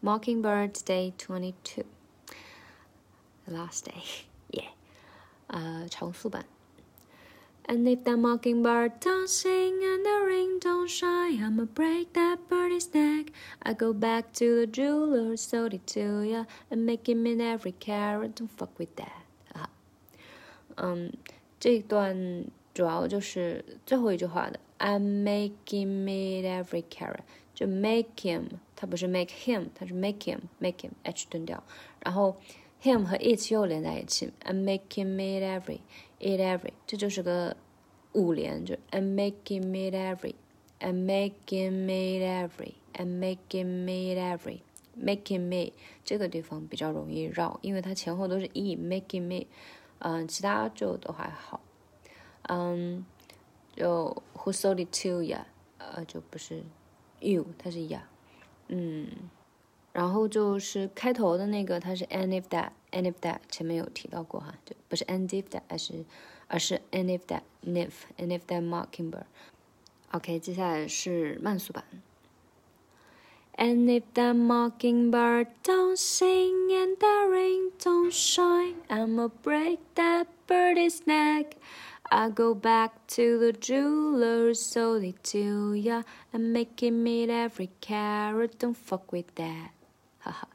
Mockingbird Day Twenty Two。The last day, yeah，呃，重复版。And if the mockingbird don't sing and the rain don't shine, I'ma break that birdie's neck. I go back to the jeweler, sold it to ya, and make him in every carat. Don't fuck with that. 啊，嗯，这一段主要就是最后一句话的。I'm making it every carat， 就 make him，它不是 make him，它是 make him，make him，h 顿掉，然后 him 和 it 又连在一起，I'm making it every，it every，这就是个五连，就 I'm making it every，I'm making it every，I'm making it every，making me 这个地方比较容易绕，因为它前后都是 e，making me，嗯，其他就都还好，嗯。就 Who sold it to ya？呃，就不是 you，它是 ya。嗯，然后就是开头的那个，它是 any of that，any of that，前面有提到过哈，就不是 any of that，而是而是 any of that，if，any of that mockingbird。OK，接下来是慢速版。And if that mockingbird don't sing and the rain don't shine, I'ma break that birdie's neck. I go back to the jeweler, jeweler's solely to ya and make him meet every carat. Don't fuck with that. Haha.